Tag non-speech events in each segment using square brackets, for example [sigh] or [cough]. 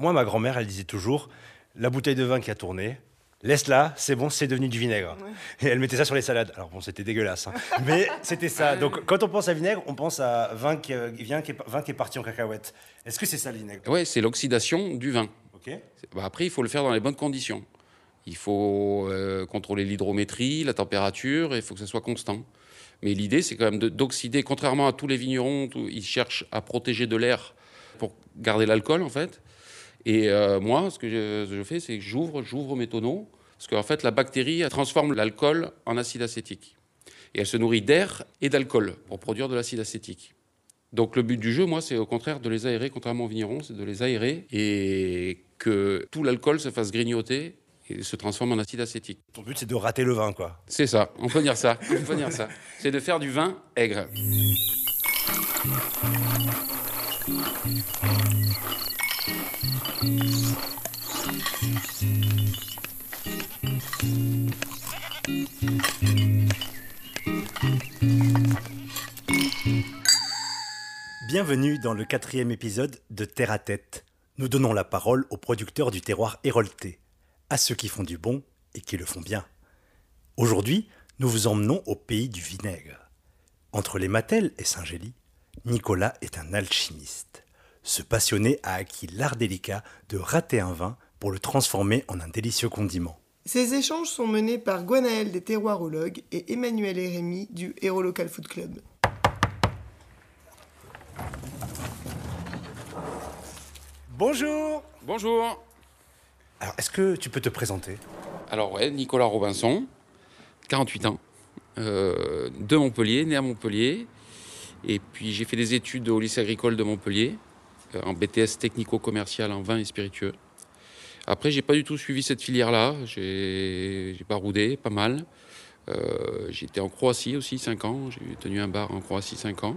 moi, ma grand-mère, elle disait toujours la bouteille de vin qui a tourné, laisse-la, c'est bon, c'est devenu du vinaigre. Et elle mettait ça sur les salades. Alors bon, c'était dégueulasse, hein. [laughs] mais c'était ça. Donc quand on pense à vinaigre, on pense à vin qui, euh, vient, qui, est, vin qui est parti en cacahuète. Est-ce que c'est ça le vinaigre? Oui, c'est l'oxydation du vin. Ok. Bah, après, il faut le faire dans les bonnes conditions. Il faut euh, contrôler l'hydrométrie, la température, et il faut que ça soit constant. Mais l'idée, c'est quand même de- d'oxyder. Contrairement à tous les vignerons, tout- ils cherchent à protéger de l'air pour garder l'alcool, en fait. Et euh, moi, ce que je, je fais, c'est que j'ouvre, j'ouvre mes tonneaux, parce qu'en fait, la bactérie elle transforme l'alcool en acide acétique. Et elle se nourrit d'air et d'alcool pour produire de l'acide acétique. Donc le but du jeu, moi, c'est au contraire de les aérer, contrairement aux vignerons, c'est de les aérer et que tout l'alcool se fasse grignoter et se transforme en acide acétique. Ton but, c'est de rater le vin, quoi. C'est ça, on peut dire ça, on peut dire ça. C'est de faire du vin aigre. Bienvenue dans le quatrième épisode de Terre à Tête. Nous donnons la parole aux producteurs du terroir hérolté, à ceux qui font du bon et qui le font bien. Aujourd'hui, nous vous emmenons au pays du vinaigre. Entre les Mattel et Saint-Gély, Nicolas est un alchimiste. Ce passionné a acquis l'art délicat de rater un vin pour le transformer en un délicieux condiment. Ces échanges sont menés par Gwenaël des terroirologues et Emmanuel et Rémy du Hero Local Food Club. Bonjour Bonjour Alors, est-ce que tu peux te présenter? Alors ouais, Nicolas Robinson, 48 ans, euh, de Montpellier, né à Montpellier. Et puis j'ai fait des études au lycée agricole de Montpellier, en BTS technico-commercial en vin et spiritueux. Après, j'ai pas du tout suivi cette filière-là. J'ai baroudé pas mal. Euh, J'étais en Croatie aussi 5 ans. J'ai tenu un bar en Croatie 5 ans.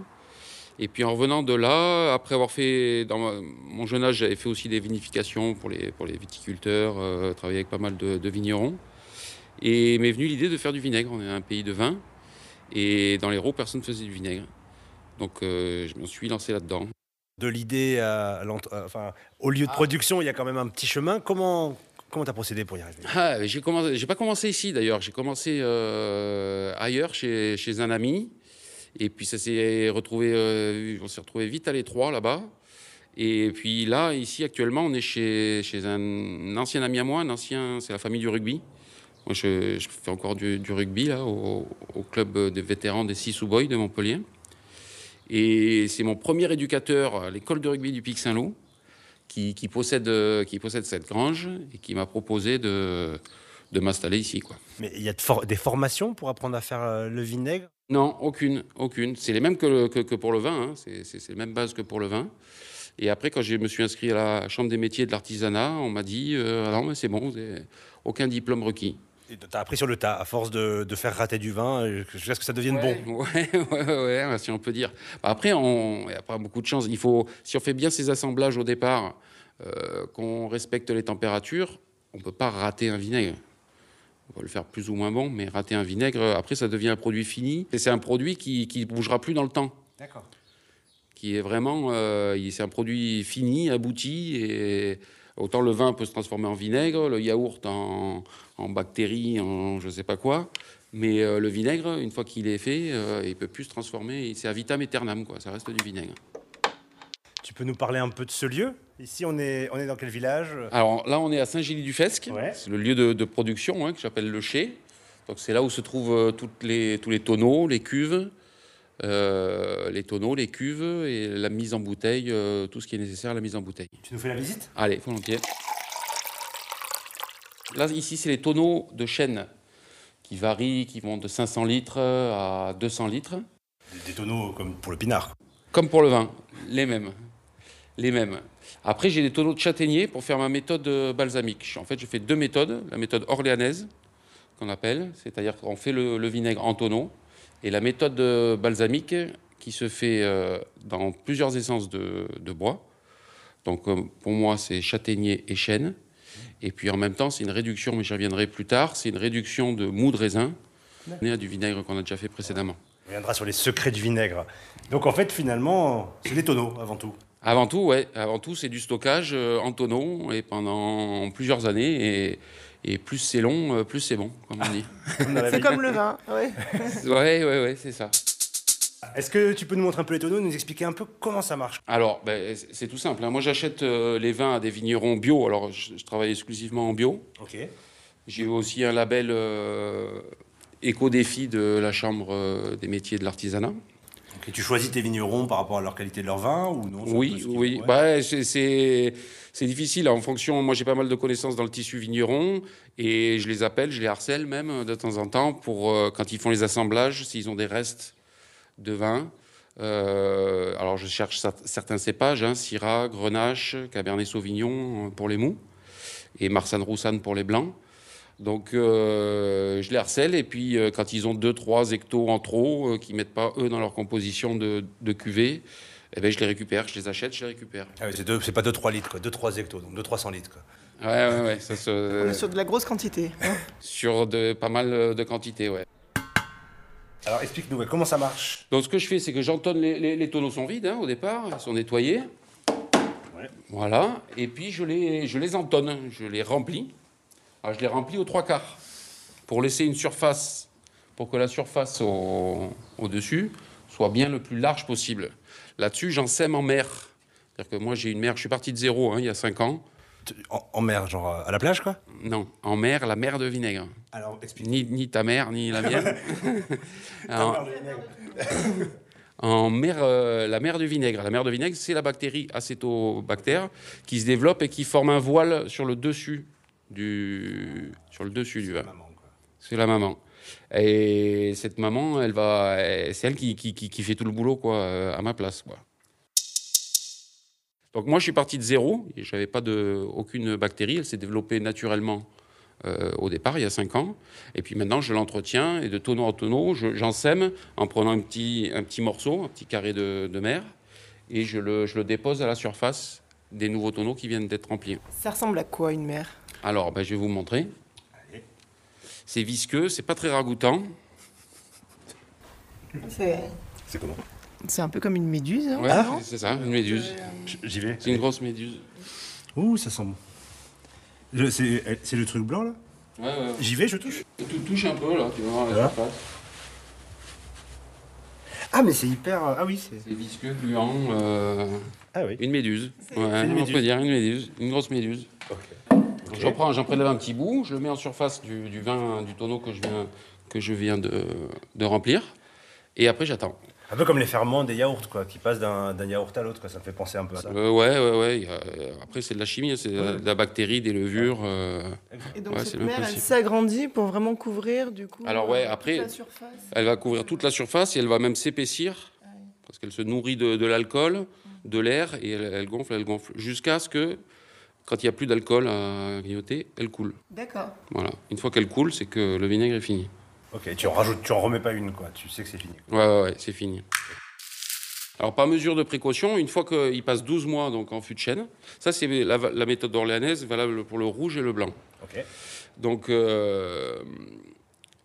Et puis en revenant de là, après avoir fait, dans mon jeune âge, j'avais fait aussi des vinifications pour les, pour les viticulteurs, euh, travaillé avec pas mal de, vignerons. Et m'est venue l'idée de faire du vinaigre. On est un pays de vin. Et dans l'Hérault, personne ne faisait du vinaigre. Donc euh, je me suis lancé là-dedans. De l'idée à euh, enfin, au lieu de production, il y a quand même un petit chemin. Comment comment t'as procédé pour y arriver? Ah, j'ai commencé, j'ai pas commencé ici d'ailleurs. J'ai commencé euh, ailleurs chez, chez un ami. Et puis ça s'est retrouvé, euh, on s'est retrouvé vite à l'étroit là-bas. Et puis là, ici actuellement, on est chez, chez un, ancien ami à moi, un ancien, c'est la famille du rugby. Moi, je, je fais encore du, du rugby là, au, au club des vétérans des Six Boys de Montpellier. Et c'est mon premier éducateur à l'école de rugby du Pic Saint-Loup qui, qui possède, euh, qui possède cette grange et qui m'a proposé de, de m'installer ici. Quoi. Mais il y a de for- des formations pour apprendre à faire euh, le vinaigre? Non, aucune, aucune. C'est les mêmes que, le- que, que pour le vin. hein. C'est, les mêmes bases que pour le vin. Et après, quand je me suis inscrit à la Chambre des métiers de l'artisanat, on m'a dit euh, non, mais c'est bon, vous aucun diplôme requis. T'as appris sur le tas, à force de, de faire rater du vin, euh, jusqu'à ce que ça devienne bon. [laughs] Ouais, ouais, ouais, ouais, si on peut dire. Bah, après, on- il n'y a pas beaucoup de chance. Il faut, si on fait bien ces assemblages au départ, euh, qu'on respecte les températures, on ne peut pas rater un vinaigre. On va le faire plus ou moins bon, mais rater un vinaigre, après, ça devient un produit fini. Et c'est un produit qui ne bougera plus dans le temps. D'accord. Qui est vraiment. euh, c'est un produit fini, abouti. Et autant le vin peut se transformer en vinaigre, le yaourt en, en bactéries, en je ne sais pas quoi. Mais euh, le vinaigre, une fois qu'il est fait, euh, il peut plus se transformer. C'est à vitam aeternam, quoi. Ça reste du vinaigre. Tu peux nous parler un peu de ce lieu? Ici, on est, on est dans quel village? Alors là, on est à Saint-Gély-du-Fesque. Ouais. C'est le lieu de, de production hein, que j'appelle le chai. Donc c'est là où se trouvent euh, toutes les, tous les tonneaux, les cuves, euh, les tonneaux, les cuves et la mise en bouteille, euh, tout ce qui est nécessaire à la mise en bouteille. Tu nous fais la visite? Allez, volontiers. Là, ici, c'est les tonneaux de chêne qui varient, qui vont de 500 litres à 200 litres. Des, des tonneaux comme pour le pinard. Comme pour le vin, les mêmes. Les mêmes. Après, j'ai des tonneaux de châtaignier pour faire ma méthode euh, balsamique. En fait, je fais deux méthodes. La méthode orléanaise, qu'on appelle, c'est-à-dire qu'on fait le, le vinaigre en tonneaux, et la méthode euh, balsamique qui se fait euh, dans plusieurs essences de, de bois. Donc, euh, pour moi, c'est châtaignier et chêne. Et puis, en même temps, c'est une réduction, mais j'y reviendrai plus tard, c'est une réduction de mou de raisin, à du vinaigre qu'on a déjà fait précédemment. On reviendra sur les secrets du vinaigre. Donc en fait, finalement, c'est des tonneaux avant tout. Avant tout, ouais. Avant tout, c'est du stockage en tonneau et pendant plusieurs années. Et, et plus c'est long, euh, plus c'est bon, comme on dit. [laughs] C'est comme le vin, ouais. [laughs] ouais, ouais, ouais, c'est ça. Est-ce que tu peux nous montrer un peu les tonneaux, nous expliquer un peu comment ça marche? Alors, ben, c'est- c'est tout simple. hein. Moi, j'achète euh, les vins à des vignerons bio. Alors, je, je travaille exclusivement en bio. Ok. J'ai aussi un label euh, éco-défi de la Chambre euh, des métiers de l'artisanat. Et tu choisis tes vignerons par rapport à leur qualité de leur vin ou non Oui, oui. ouais. Bah, c'est- difficile en fonction. Moi, j'ai pas mal de connaissances dans le tissu vigneron et je les appelle, je les harcèle même de temps en temps pour euh, quand ils font les assemblages, s'ils ont des restes de vin. Euh, alors, je cherche cer- certains cépages hein, Syrah, Grenache, Cabernet Sauvignon euh, pour les mous et Marsanne Roussanne pour les blancs. Donc, euh, je les harcèle et puis euh, quand ils ont 2-3 hectos en trop, euh, qu'ils mettent pas eux dans leur composition de, de cuvée, eh ben, je les récupère, je les achète, je les récupère. Ah oui, c'est deux- c'est pas 2-3 litres, quoi. 2-3 hectos, donc 200-300 litres. Quoi. Ouais, ouais, ouais, ça se- On est sur de la grosse quantité. hein. [laughs] sur de, pas mal de quantité, ouais. Alors explique-nous, comment ça marche? Donc ce que je fais, c'est que j'entonne, les, les- les tonneaux sont vides hein, au départ, ils sont nettoyés. Ouais. Voilà, et puis je les, je les entonne, je les remplis. Alors je les remplis aux trois quarts pour laisser une surface, pour que la surface au- au-dessus soit bien le plus large possible. Là-dessus, j'en sème en mer. C'est-à-dire que moi, j'ai une mer, je suis parti de zéro hein, il y a cinq ans. En, en mer, genre euh, à la plage, quoi? Non, en mer, la mer de vinaigre. Alors explique. Ni, ni ta mère, ni la mienne. [laughs] en, en mer, euh, la mer de vinaigre. La mer de vinaigre, c'est la bactérie acétobactère qui se développe et qui forme un voile sur le dessus du, sur le dessus du vin. C'est la maman. Et cette maman, elle va, c'est elle qui, qui, qui- qui fait tout le boulot quoi, euh, à ma place. Quoi. Donc moi, je suis parti de zéro. et J'avais pas de, aucune bactérie. Elle s'est développée naturellement euh, au départ, il y a cinq ans. Et puis maintenant, je l'entretiens et de tonneau en tonneau, je- j'en sème en prenant un petit, un petit morceau, un petit carré de, de mer, et je le, je le dépose à la surface des nouveaux tonneaux qui viennent d'être remplis. Ça ressemble à quoi une mer? Alors, ben, je vais vous montrer. C'est visqueux, c'est pas très ragoûtant. C'est C'est comment c'est un peu comme une méduse. hein, Ouais, c'est ça, une méduse. J'y vais. C'est une grosse méduse. Ouh, ça sent bon. Je- C'est c'est le truc blanc, là Ouais, ouais. J'y vais, je touche Tu touches un peu là, tu vas voir la Ouais. surface. Ah, mais c'est hyper... euh, Ah oui, c'est... C'est visqueux, gluant. euh, Ah oui. Une méduse. Ouais, une on méduse. peut dire une méduse, une grosse méduse. Ok. Donc, J'en prends, j'en prélève un petit bout, je le mets en surface du, du vin, du tonneau que je viens, que je viens de, de remplir. Et après, j'attends. Un peu comme les ferments des yaourts, quoi, qui passent d'un d'un yaourt à l'autre, quoi. Ça me fait penser un peu à ça. Euh, ouais, ouais, ouais. après, c'est de la chimie, c'est de, la- de la bactérie, des levures. euh, Et donc Ouais, cette mer, elle s'agrandit pour vraiment couvrir du coup. Alors, ouais, euh, après- toute la surface. Elle va couvrir toute la surface et elle va même s'épaissir parce qu'elle se nourrit de, de l'alcool, de l'air et elle, elle gonfle, elle gonfle jusqu'à ce que, quand il n'y a plus d'alcool à grignoter, elle coule. D'accord. Voilà. Une fois qu'elle coule, c'est que le vinaigre est fini. Ok, tu en rajoutes, tu en remets pas une, quoi. Tu sais que c'est fini. quoi. Ouais, ouais, ouais, c'est fini. Alors, par mesure de précaution, une fois qu'il passe 12 mois donc, en fût de chêne, ça c'est la, la méthode orléanaise valable pour le rouge et le blanc. Ok. Donc, euh,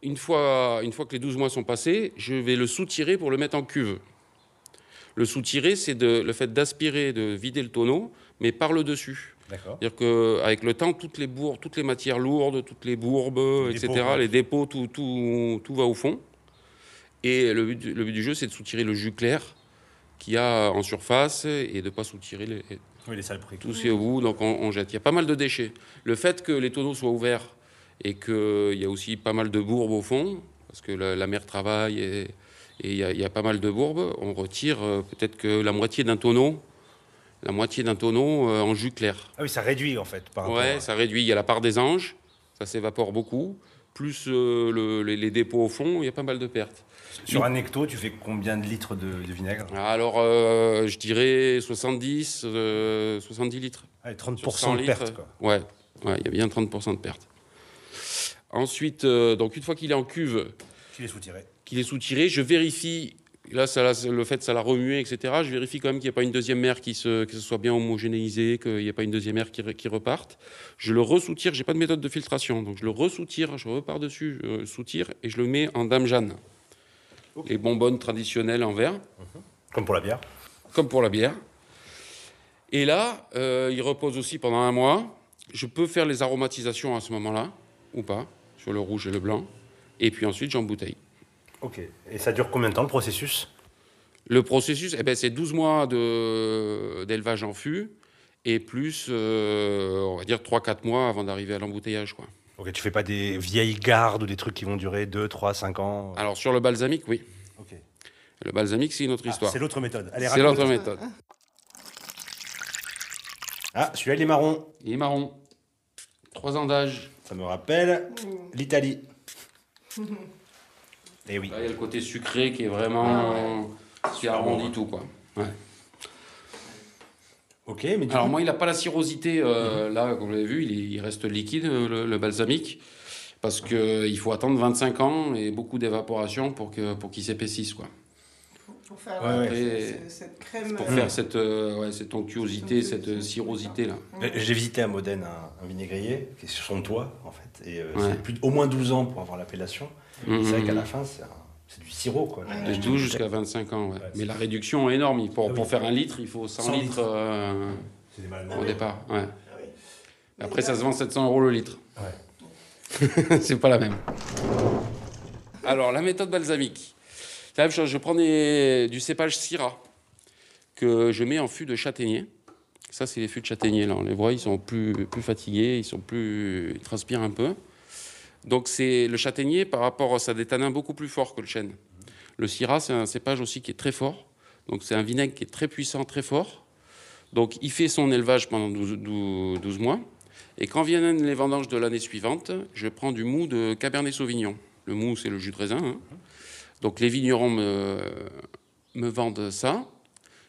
une, fois, une fois que les 12 mois sont passés, je vais le soutirer pour le mettre en cuve. Le soutirer, c'est de- le fait d'aspirer, de vider le tonneau, mais par le dessus. D'accord. C'est-à-dire qu'avec le temps, toutes les, bourres, toutes les matières lourdes, toutes les bourbes, Les etc., dépôts, les dépôts, tout, tout, tout va au fond. Et le but, du- le but du jeu, c'est de soutirer le jus clair qu'il y a en surface et de ne pas soutirer les, Oui, les saloperies. tout c'est au bout, donc on, on jette. Il y a pas mal de déchets. Le fait que les tonneaux soient ouverts et qu'il y a aussi pas mal de bourbes au fond, parce que la, la mer travaille et et il y, a- il y a pas mal de bourbes, on retire euh, peut-être que la moitié d'un tonneau, la moitié d'un tonneau euh, en jus clair. Ah oui, ça réduit, en fait, par Ouais, à- ça réduit. Il y a la part des anges, ça s'évapore beaucoup, plus euh, le- les, les dépôts au fond, il y a pas mal de pertes. Sur un hecto, tu fais combien de litres de, de vinaigre? Alors, euh, je dirais 70, euh, 70 litres. Allez, Sur 30% 100 de litres, perte, quoi. Ouais, ouais, il y a bien 30% de perte. Ensuite, donc une fois qu'il est en cuve, Tu les soutiré. qu'il est soutiré, je vérifie, là, ça, le fait, ça l'a remué, etc. Je vérifie quand même qu'il n'y a pas une deuxième mer qui se, que ce soit bien homogénéisé, qu'il n'y ait pas une deuxième mer qui, re- qui reparte. Je le ressoutire, j'ai pas de méthode de filtration, donc je le ressoutire, je repars dessus, je soutire et je le mets en dame Jeanne. Les bonbonnes traditionnelles en verre Comme pour la bière. comme pour la bière. Et là, euh, il repose aussi pendant un mois. Je peux faire les aromatisations à ce moment-là, ou pas, sur le rouge et le blanc. Et puis ensuite, j'embouteille. Ok. Et ça dure combien de temps le processus? Le processus, eh ben, c'est 12 mois de- d'élevage en fût, et plus, euh, on va dire, 3-4 mois avant d'arriver à l'embouteillage. quoi. Ok, tu fais pas des vieilles gardes ou des trucs qui vont durer 2, 3, 5 ans? Alors, sur le balsamique, oui. Ok. Le balsamique, c'est une autre Ah, histoire. c'est l'autre méthode. Allez, c'est l'autre méthode. Ah, celui-là, il est marron. Il est marron. 3 ans d'âge. Ça me rappelle l'Italie. [laughs] Et oui. Là, il y a le côté sucré qui est vraiment. qui arrondit tout, quoi. Ouais. Ok, mais du Alors, coup- moi, il n'a pas la cirrosité, euh, là, comme vous l'avez vu, il, est- il reste liquide, euh, le, le balsamique. Parce qu'il faut attendre 25 ans et beaucoup d'évaporation pour qu'il pour qu'il s'épaississe, quoi. Pour, faire Ouais, euh, ouais. cette crème. Pour euh, faire cette, euh, ouais, cette onctuosité, cette euh, cirrosité-là. Euh, J'ai visité à Modène un, un vinaigrier qui est sur son toit, en fait. Et euh, Ouais. c'est plus au moins 12 ans pour avoir l'appellation. Mhm. C'est vrai qu'à la fin, c'est un- c'est du sirop, quoi. De 12 jusqu'à 25 ans, ouais. Ouais, Mais la réduction est énorme. Pour, Ah oui. pour faire un litre, il faut 100, 100 litres, euh, au départ. Ouais. ah oui. Après, ça se vend 700 euros le litre. Ouais. [laughs] c'est pas la même. Alors, la méthode balsamique. C'est la même chose. Je prends des- du cépage Syrah que je mets en fût de châtaignier. Ça, c'est les fûts de châtaignier. Là. On les voit, ils sont plus, plus fatigués, ils, sont plus, ils transpirent un peu. Donc, c'est le châtaignier, par rapport à ça, tanins beaucoup plus fort que le chêne. Le Syrah, c'est un cépage aussi qui est très fort. Donc, c'est un vinaigre qui est très puissant, très fort. Donc, il fait son élevage pendant 12, 12 12 mois. Et quand viennent les vendanges de l'année suivante, je prends du mou de Cabernet Sauvignon. Le mou, c'est le jus de raisin. hein. Donc les vignerons me, me vendent ça.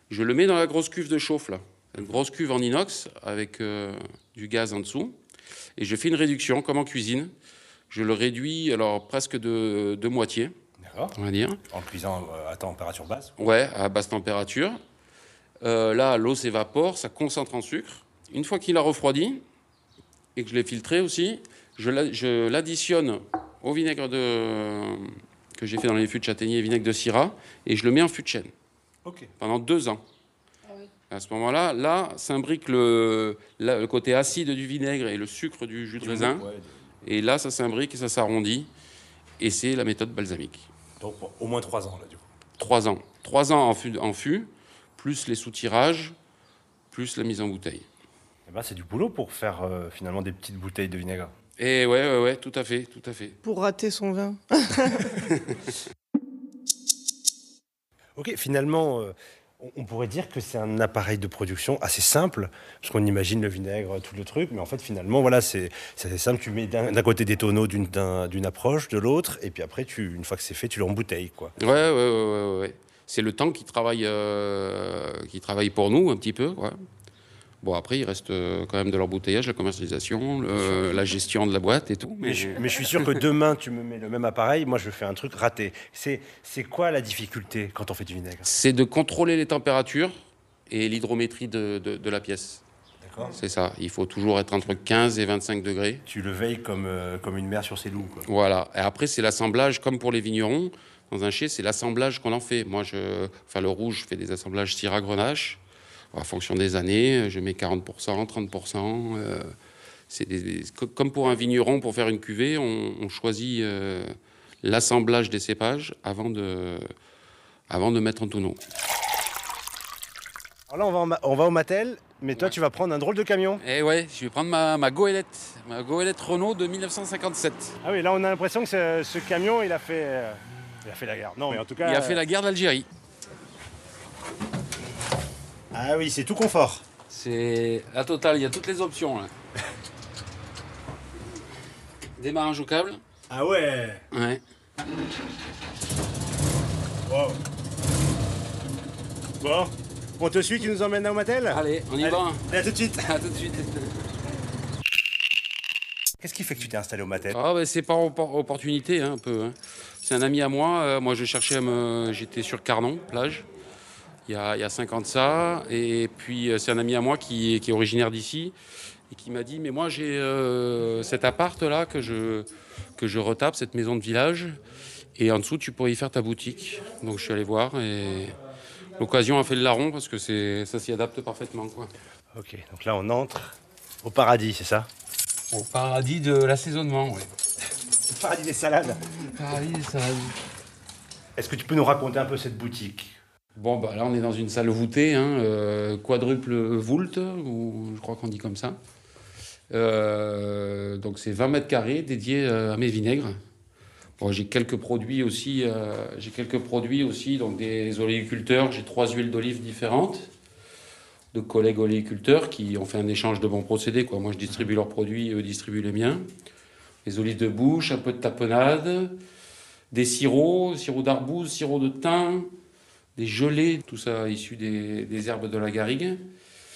Je le mets dans la grosse cuve de chauffe, là. Une grosse cuve en inox avec euh, du gaz en dessous. Et je fais une réduction, comme en cuisine. Je le réduis alors presque de, de moitié, D'accord. on va dire. En cuisant euh, à température basse. Ouais, à basse température. Euh, là, l'eau s'évapore, ça concentre en sucre. Une fois qu'il a refroidi et que je l'ai filtré aussi, je l'a- je l'additionne au vinaigre de, que j'ai fait dans les fûts de châtaignier et vinaigre de syrah et je le mets en fût de chêne Ok. pendant deux ans. À ce moment-là, là, s'imbrique le, le côté acide du vinaigre et le sucre du jus de raisin. Ouais, Et là, ça s'imbrique et ça s'arrondit. Et c'est la méthode balsamique. Donc au moins 3 ans, là, du coup. Trois ans. Trois ans en fût, en fût, plus les soutirages, plus la mise en bouteille. Eh ben, c'est du boulot pour faire euh, finalement des petites bouteilles de vinaigre. Et ouais, ouais, ouais, tout à fait, tout à fait. Pour rater son vin. [laughs] Ok, finalement, euh, on- pourrait dire que c'est un appareil de production assez simple, parce qu'on imagine le vinaigre, tout le truc, mais en fait, finalement, voilà, c'est assez simple. Tu mets d'un côté des tonneaux d'une d'un- d'une approche, de l'autre, et puis après, tu, une fois que c'est fait, tu l'embouteilles, quoi. Ouais, ouais, ouais, ouais. C'est le temps qui travaille, euh, qui travaille pour nous un petit peu. Bon, après, il reste euh, quand même de l'embouteillage, la commercialisation, le- la gestion de la boîte et tout. Mais je, mais je suis sûr que demain, tu me mets le même appareil, moi, je fais un truc raté. C'est quoi la difficulté quand on fait du vinaigre? C'est de contrôler les températures et l'hydrométrie de, de- de la pièce. D'accord C'est ça. Il faut toujours être entre 15 et 25 degrés. Tu le veilles comme, euh, comme une mère sur ses loups, quoi. Voilà. Et après, c'est l'assemblage, comme pour les vignerons. Dans un chai, c'est l'assemblage qu'on en fait. Moi, je, enfin, le rouge, je fais des assemblages Syrah Grenache. En fonction des années, je mets 40%, 30%. euh, c'est comme pour un vigneron, pour faire une cuvée, on, on choisit euh, l'assemblage des cépages avant de, avant de mettre en tonneau. Alors là, on va, on au Mattel, mais toi, tu vas prendre un drôle de camion. Et ouais, je vais prendre ma, ma goélette, ma goélette Renault de 1957. Ah oui, là, on a l'impression que ce, ce camion, il a fait, euh, il a fait la guerre. Non, mais en tout cas. Il a fait la guerre d'Algérie. Ah oui, c'est tout confort. C'est la totale, il y a toutes les options là. Démarrage au câble. Ah ouais. Ouais. Wow. Bon, on te suit, tu nous emmènes au Mattel? Allez, on y Allez. va. À tout de suite. [laughs] À tout de suite. Qu'est-ce qui fait que tu t'es installé au Mattel? Ah bah, c'est par oppor- opportunité hein, un peu. hein. C'est un ami à moi. euh, moi je cherchais à me. J'étais sur Carnon, plage. Il y a, il y a 5 ans de ça. Et puis euh, c'est un ami à moi qui, qui est originaire d'ici et qui m'a dit mais moi j'ai euh, cet appart là que je que je retape cette maison de village et en dessous tu pourrais y faire ta boutique. Donc je suis allé voir et L'occasion a fait le larron parce que c'est, ça s'y adapte parfaitement. Quoi. Ok, donc là on entre au paradis, c'est ça? Au paradis de l'assaisonnement, oui. Paradis des salades. Paradis des salades. Est-ce que tu peux nous raconter un peu cette boutique? Bon, bah là, on est dans une salle voûtée, hein, euh, quadruple voult, ou je crois qu'on dit comme ça. Euh, donc, c'est 20 mètres carrés dédiés euh, à mes vinaigres. Bon, j'ai quelques produits aussi, j'ai quelques produits aussi, donc des oléiculteurs. J'ai trois huiles d'olive différentes de collègues oléiculteurs qui ont fait un échange de bons procédés. Moi, je distribue leurs produits, eux distribuent les miens. Les olives de bouche, un peu de tapenade, des sirops, sirop d'arbouze, sirop de thym, des gelées, tout ça issu des, des herbes de la garrigue,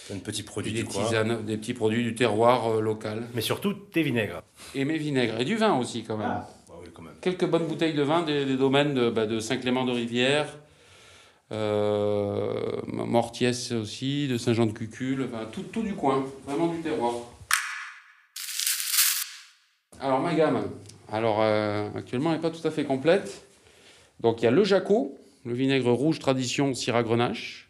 C'est un petit et produit des tisanes, petits produits du terroir euh, local. Mais surtout tes vinaigres. Et mes vinaigres, et du vin aussi quand même. bah oui, quand même. Quelques bonnes bouteilles de vin des, des domaines de, bah, de Saint-Clément de Rivière, euh, Mortiès aussi, de Saint-Jean-de-Cucul, enfin, tout, tout du coin, vraiment du terroir. Alors ma gamme, alors euh, actuellement elle n'est pas tout à fait complète. Donc il y a le Jaco, le vinaigre rouge tradition Syrah Grenache,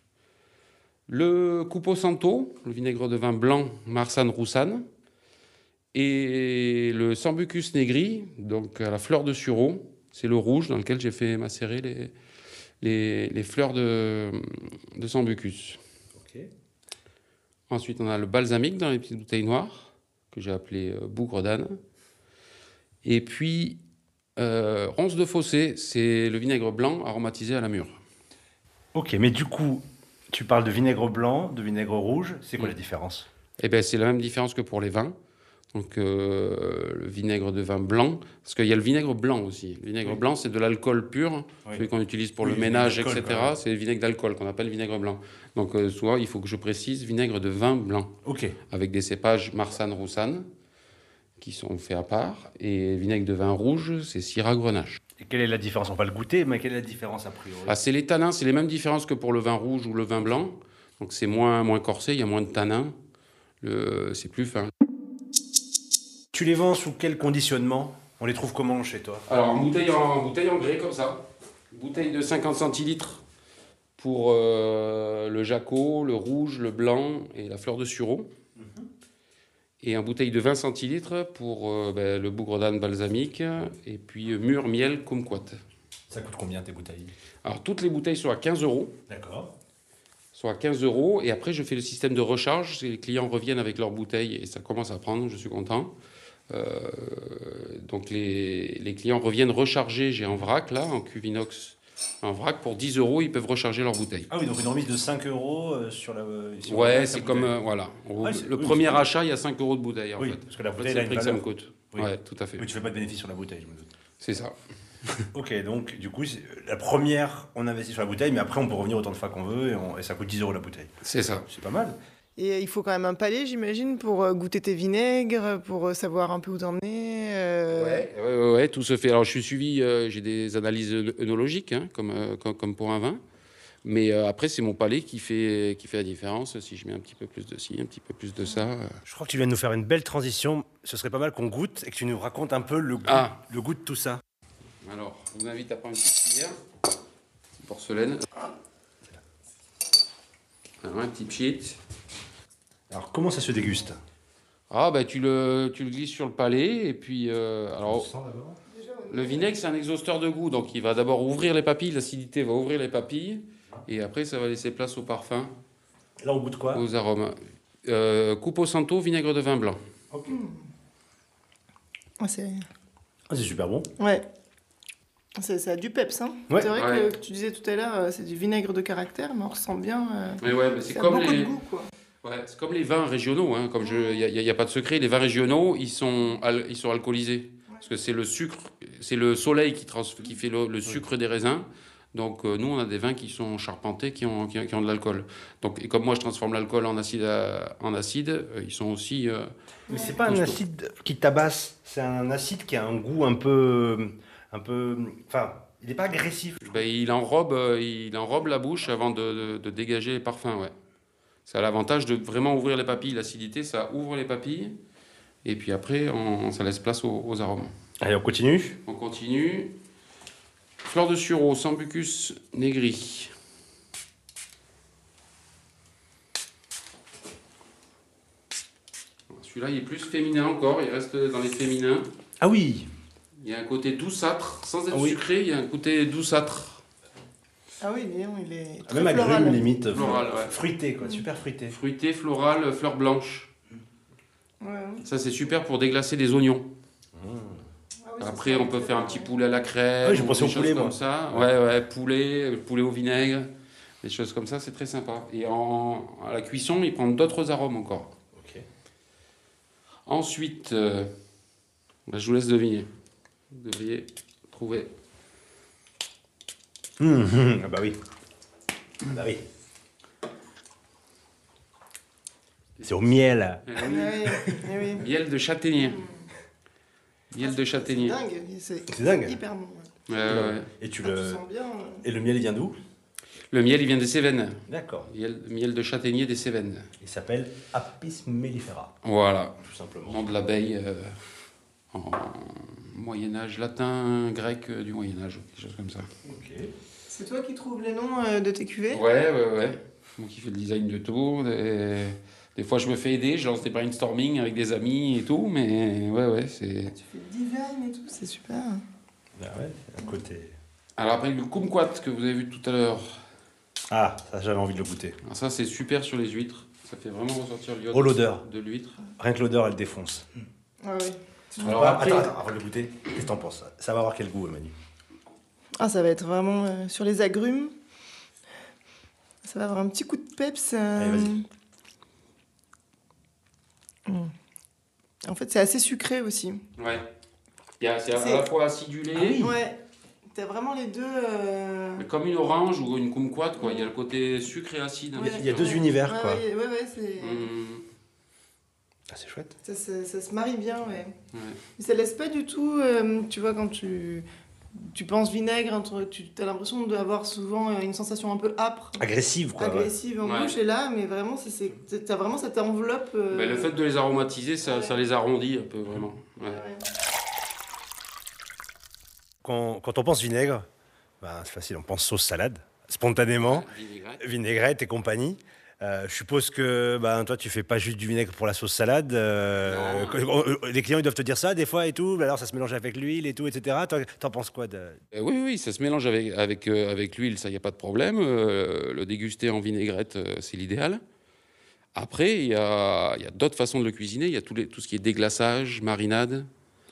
le Coupo Santo, le vinaigre de vin blanc Marsanne Roussanne, et le Sambucus negri, donc à la fleur de sureau, c'est le rouge dans lequel j'ai fait macérer les, les, les fleurs de, de Sambucus. Ensuite, on a le balsamique dans les petites bouteilles noires, que j'ai appelé euh, bougre d'âne. Et puis, euh, ronce de fossé, c'est le vinaigre blanc aromatisé à la mûre. Ok, mais du coup, tu parles de vinaigre blanc, de vinaigre rouge. C'est quoi Mm. la différence? Eh ben, c'est la même différence que pour les vins. Donc, euh, le vinaigre de vin blanc, parce qu'il y a le vinaigre blanc aussi. Le vinaigre Oui. blanc, c'est de l'alcool pur, Oui. celui qu'on utilise pour le ménage, etc. C'est le vinaigre d'alcool qu'on appelle vinaigre blanc. Donc, euh, souvent, il faut que je précise vinaigre de vin blanc, Ok. avec des cépages Marsanne, Roussanne, qui sont faits à part. Et vinaigre de vin rouge, c'est Syrah Grenache. Et quelle est la différence? On va le goûter, mais quelle est la différence a priori? Ah, c'est les tanins, c'est les mêmes différences que pour le vin rouge ou le vin blanc. Donc, c'est moins, moins corsé, il y a moins de tanins. C'est plus fin. Tu les vends sous quel conditionnement? On les trouve comment chez toi? Alors, en bouteille en, bouteille en grès, comme ça. Bouteille de 50 centilitres pour euh, le jaco, le rouge, le blanc et la fleur de sureau. Et en bouteille de 20 centilitres pour euh, ben, le bougre d'âne balsamique et puis euh, mûr, miel, kumquat. Ça coûte combien tes bouteilles? Alors, toutes les bouteilles sont à 15 euros. D'accord. Sont à 15 euros. Et après, je fais le système de recharge. Les clients reviennent avec leurs bouteilles et ça commence à prendre. Je suis content. Euh, donc, les, les clients reviennent recharger. J'ai en vrac, là, en cuve inox. En vrac, pour 10 euros, ils peuvent recharger leur bouteille. Ah oui, donc une remise de 5 euros euh, sur la. sur Ouais, c'est comme. euh, voilà. C'est- le oui, premier achat, il y a 5 euros de bouteille, en Oui, fait. parce que la En fait, bouteille c'est le prix que ça me coûte. Oui. Ouais, tout à fait. Oui, tu fais pas de bénéfice sur la bouteille, je me doute. C'est ça. [laughs] Ok, donc du coup, la première, on investit sur la bouteille, mais après, on peut revenir autant de fois qu'on veut et, on- et ça coûte 10 euros la bouteille. C'est ça. C'est pas mal. Et il faut quand même un palais, j'imagine, pour euh, goûter tes vinaigres, pour euh, savoir un peu où t'emmener. euh, Ouais, ouais, ouais, ouais, tout se fait. Alors, je suis suivi, euh, j'ai des analyses œno- œnologiques, hein, comme, euh, comme, comme pour un vin. Mais euh, après, c'est mon palais qui fait, qui fait la différence. Si je mets un petit peu plus de ci, un petit peu plus de ça. euh. Je crois que tu viens de nous faire une belle transition. Ce serait pas mal qu'on goûte et que tu nous racontes un peu le goût, Ah. le goût de tout ça. Alors, je vous invite à prendre une petite cuillère. Porcelaine. Alors, un petit pchit. Alors, comment ça se déguste? Ah, bah, tu le, tu le glisses sur le palais. Et puis, euh, alors, le vinaigre, c'est un exhausteur de goût. Donc, il va d'abord ouvrir les papilles. L'acidité va ouvrir les papilles. Et après, ça va laisser place au parfum, Là, on goûte quoi? Aux arômes. Euh, Coupe santo, vinaigre de vin blanc. Ah, c'est... Ah, C'est super bon. Ouais. C'est, ça a du peps, hein Ouais. C'est vrai Ouais. que, que tu disais tout à l'heure, euh, c'est du vinaigre de caractère, mais on ressent bien... euh, Mais ouais, mais c'est ça a comme beaucoup les... de goût, quoi. Ouais, c'est comme les vins régionaux, hein, comme je, il n'y a, y a pas de secret, les vins régionaux, ils sont, al- ils sont alcoolisés. Parce que c'est le sucre, c'est le soleil qui, trans, qui fait le, le sucre des raisins. Donc euh, nous, on a des vins qui sont charpentés, qui ont, qui, ont- qui ont de l'alcool. Donc, et comme moi, je transforme l'alcool en acide, à- en acide euh, ils sont aussi... euh, Mais c'est pas un acide qui tabasse, c'est un acide qui a un goût un peu. un peu. Enfin, il n'est pas agressif. ben, il, enrobe, euh, il enrobe la bouche avant de, de- de dégager les parfums, ouais. Ça a l'avantage de vraiment ouvrir les papilles. L'acidité, ça ouvre les papilles. Et puis après, on, ça laisse place aux, arômes. Allez, on continue On continue. Fleur de sureau, Sambucus négri. Celui-là, il est plus féminin encore, il reste dans les féminins. Ah oui Il y a un côté douceâtre, sans être ah oui. sucré, il y a un côté douceâtre. Ah oui, Léon, il est très Même floral. agrumes, limite. Floral, ouais. Fruité, quoi. Super fruité. Fruité, floral, fleur blanche. Ça, c'est super pour déglacer des oignons. Ah oui, ça Après, on peut faire un petit poulet à la crème. Ah oui, ou des au choses poulet, comme moi. ça. Ouais, ouais, poulet, euh, poulet au vinaigre, des choses comme ça, c'est très sympa. Et en, à la cuisson, ils prennent d'autres arômes encore. Ok. Ensuite, euh, bah, je vous laisse deviner. Vous devriez trouver. Hum, hum, Ah bah oui. Ah bah oui. C'est au miel. Eh Ah oui, oui, eh oui. [laughs] Miel de châtaignier. Miel de C'est châtaignier. dingue, c'est C'est dingue. hyper bon. ouais. Ouais, ouais. Et tu Ah, tu le. sens bien. euh, Et le miel, il vient d'où? Le miel, il vient des Cévennes. D'accord. Miel, miel de châtaignier des Cévennes. Il s'appelle Apis mellifera, Voilà. tout simplement. Nom de l'abeille euh, en Moyen-Âge, latin, grec euh, du Moyen-Âge, quelque chose comme ça. Ok. C'est toi qui trouves les noms euh, de tes cuvées? Ouais, ouais, ouais. Moi qui fais le design de tout. Des, des fois, je me fais aider, je lance des brainstorming avec des amis et tout, mais ouais, ouais, c'est. Tu fais le design et tout, c'est super. Bah ouais, un côté. Alors après, le kumquat que vous avez vu tout à l'heure, Ah, ça j'avais envie de le goûter. alors ça c'est super sur les huîtres. Ça fait vraiment ressortir Oh, l'odeur. de l'huître. Rien que l'odeur, elle défonce. Ah oui. Alors après, Attends, attends, avant de le goûter, qu'est-ce que t'en penses? Ça va avoir quel goût, Manu? Ah, ça va être vraiment euh, sur les agrumes. Ça va avoir un petit coup de peps. euh, Allez, vas-y. mm. En fait, c'est assez sucré aussi. ouais. Il y a- C'est à la fois acidulé, Ah oui. Ouais. T'as vraiment les deux. euh, mais comme une orange ou une kumquat, quoi. Il y a le côté sucré et acide. ouais, il y a deux univers, ouais, quoi. Ouais, ouais, ouais, c'est. Mmh. Ah, c'est chouette. Ça, se- ça se marie bien, ouais. Ouais. Mais ça laisse pas du tout, euh, tu vois, quand tu, tu penses vinaigre, tu as l'impression d'avoir souvent euh, une sensation un peu âpre, Agressive, quoi. ouais. agressive en Ouais. bouche, et là, mais vraiment, c'est- c'est- t'as vraiment cette enveloppe. euh, Mais le fait de les aromatiser, ça, Ouais. ça les arrondit un peu, vraiment. Ouais. ouais. Quand, quand on pense vinaigre, ben, c'est facile, on pense sauce salade, spontanément, Vinaigrette. vinaigrette et compagnie. Euh, je suppose que ben, toi, tu fais pas juste du vinaigre pour la sauce salade. euh, euh, les clients, ils doivent te dire ça des fois et tout. Alors, ça se mélange avec l'huile et tout, etc. T'en penses quoi de... Euh, oui, oui, ça se mélange avec, avec, avec l'huile, ça, il n'y a pas de problème. Le déguster en vinaigrette, c'est l'idéal. Après, il y a, il y a d'autres façons de le cuisiner. Il y a tout, les, tout ce qui est déglaçage, marinade.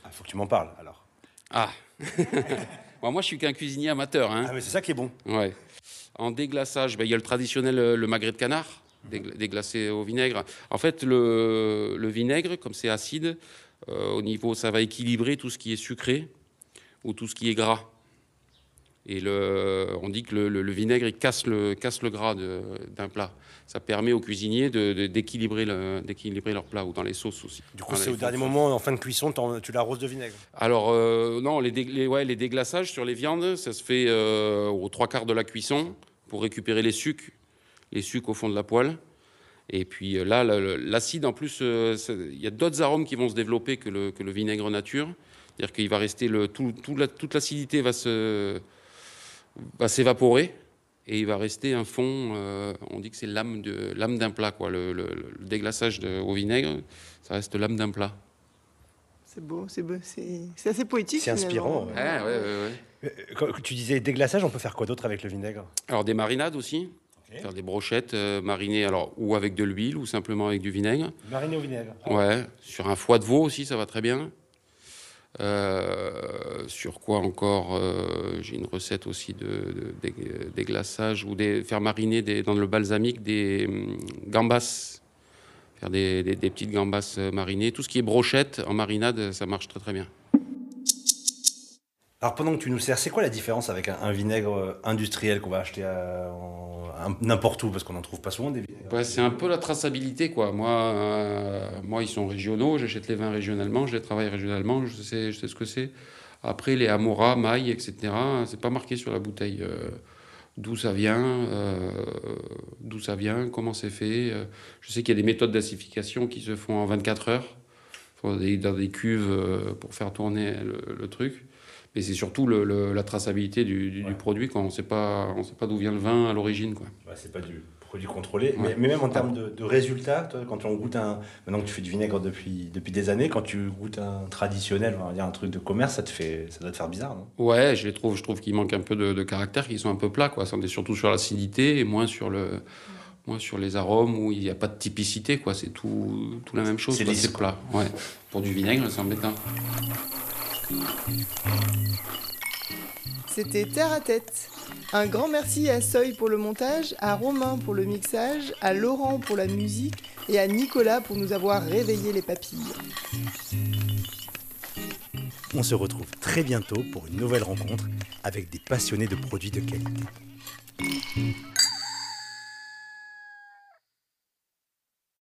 Ah, faut que tu m'en parles, alors. Ah [laughs] Bon, Moi, je suis qu'un cuisinier amateur. Hein. Ah, mais c'est ça qui est bon. Ouais. En déglaçage, ben, il y a le traditionnel, le magret de canard, déglacé au vinaigre. En fait, le, le vinaigre, comme c'est acide, euh, au niveau, ça va équilibrer tout ce qui est sucré ou tout ce qui est gras. Et le, on dit que le, vinaigre, il casse le, casse le gras de- d'un plat. Ça permet aux cuisiniers de- de- d'équilibrer le- d'équilibrer leur plat ou dans les sauces aussi. Du coup, c'est au dernier moment, en fin de cuisson, tu l'arroses de vinaigre. Alors, euh, non, les, dé- les- ouais, les déglaçages sur les viandes, ça se fait euh, aux trois quarts de la cuisson pour récupérer les sucs, les sucs au fond de la poêle. Et puis euh, là, l'acide, en plus, euh, il y a d'autres arômes qui vont se développer que le, que le vinaigre nature. C'est-à-dire qu'il va rester, le, tout, tout la- toute l'acidité va se va s'évaporer et il va rester un fond, euh, on dit que c'est l'âme de- l'âme d'un plat, quoi. Le, le- le déglaçage de- au vinaigre, ça reste l'âme d'un plat. C'est beau, c'est beau, c'est c'est assez poétique. C'est inspirant. Ah, ouais, ouais, ouais. Quand tu disais déglaçage, on peut faire quoi d'autre avec le vinaigre? Alors des marinades aussi, Faire des brochettes euh, marinées alors ou avec de l'huile ou simplement avec du vinaigre. Mariné au vinaigre. Ouais, sur un foie de veau aussi ça va très bien. Euh, sur quoi encore euh, J'ai une recette aussi de, de- des, des glaçages ou des faire mariner des- dans le balsamique des hum, gambas. Faire des, des- des petites gambas marinées. Tout ce qui est brochette en marinade, ça marche très très bien. Alors pendant que tu nous sers, c'est quoi la différence avec un, vinaigre euh, industriel qu'on va acheter un- n'importe où? Parce qu'on n'en trouve pas souvent des vinaigres c'est un peu la traçabilité, quoi. Moi, euh, moi, ils sont régionaux, j'achète les vins régionalement, je les travaille régionalement, je sais, je sais ce que c'est. Après, les Amora, Maille, etc., c'est pas marqué sur la bouteille euh, d'où ça vient, euh, d'où ça vient, comment c'est fait. euh. Je sais qu'il y a des méthodes d'acidification qui se font en 24 heures, dans des cuves euh, pour faire tourner le truc. Mais c'est surtout le- le- la traçabilité du, du- du Ouais. produit quand on sait pas, on sait pas d'où vient le vin à l'origine, quoi. Ouais, C'est pas du produit contrôlé. Ouais. Mais, mais même en termes de, de résultats, toi, quand on goûte un. Maintenant que tu fais du vinaigre depuis, depuis des années, quand tu goûtes un traditionnel, on va dire un truc de commerce, ça, te fait, ça doit te faire bizarre, non? Ouais, je les trouve, je trouve qu'il manque un peu de, de caractère, qu'ils sont un peu plats, quoi. Ça, On est surtout sur l'acidité et moins sur le, moins sur les arômes où il n'y a pas de typicité, quoi. C'est tout, tout la même chose. C'est plat. Ouais. Pour du vinaigre, c'est embêtant. C'était Terre à Tête. Un grand merci à Soy pour le montage, à Romain pour le mixage, à Laurent pour la musique et à Nicolas pour nous avoir réveillé les papilles. On se retrouve très bientôt pour une nouvelle rencontre avec des passionnés de produits de qualité.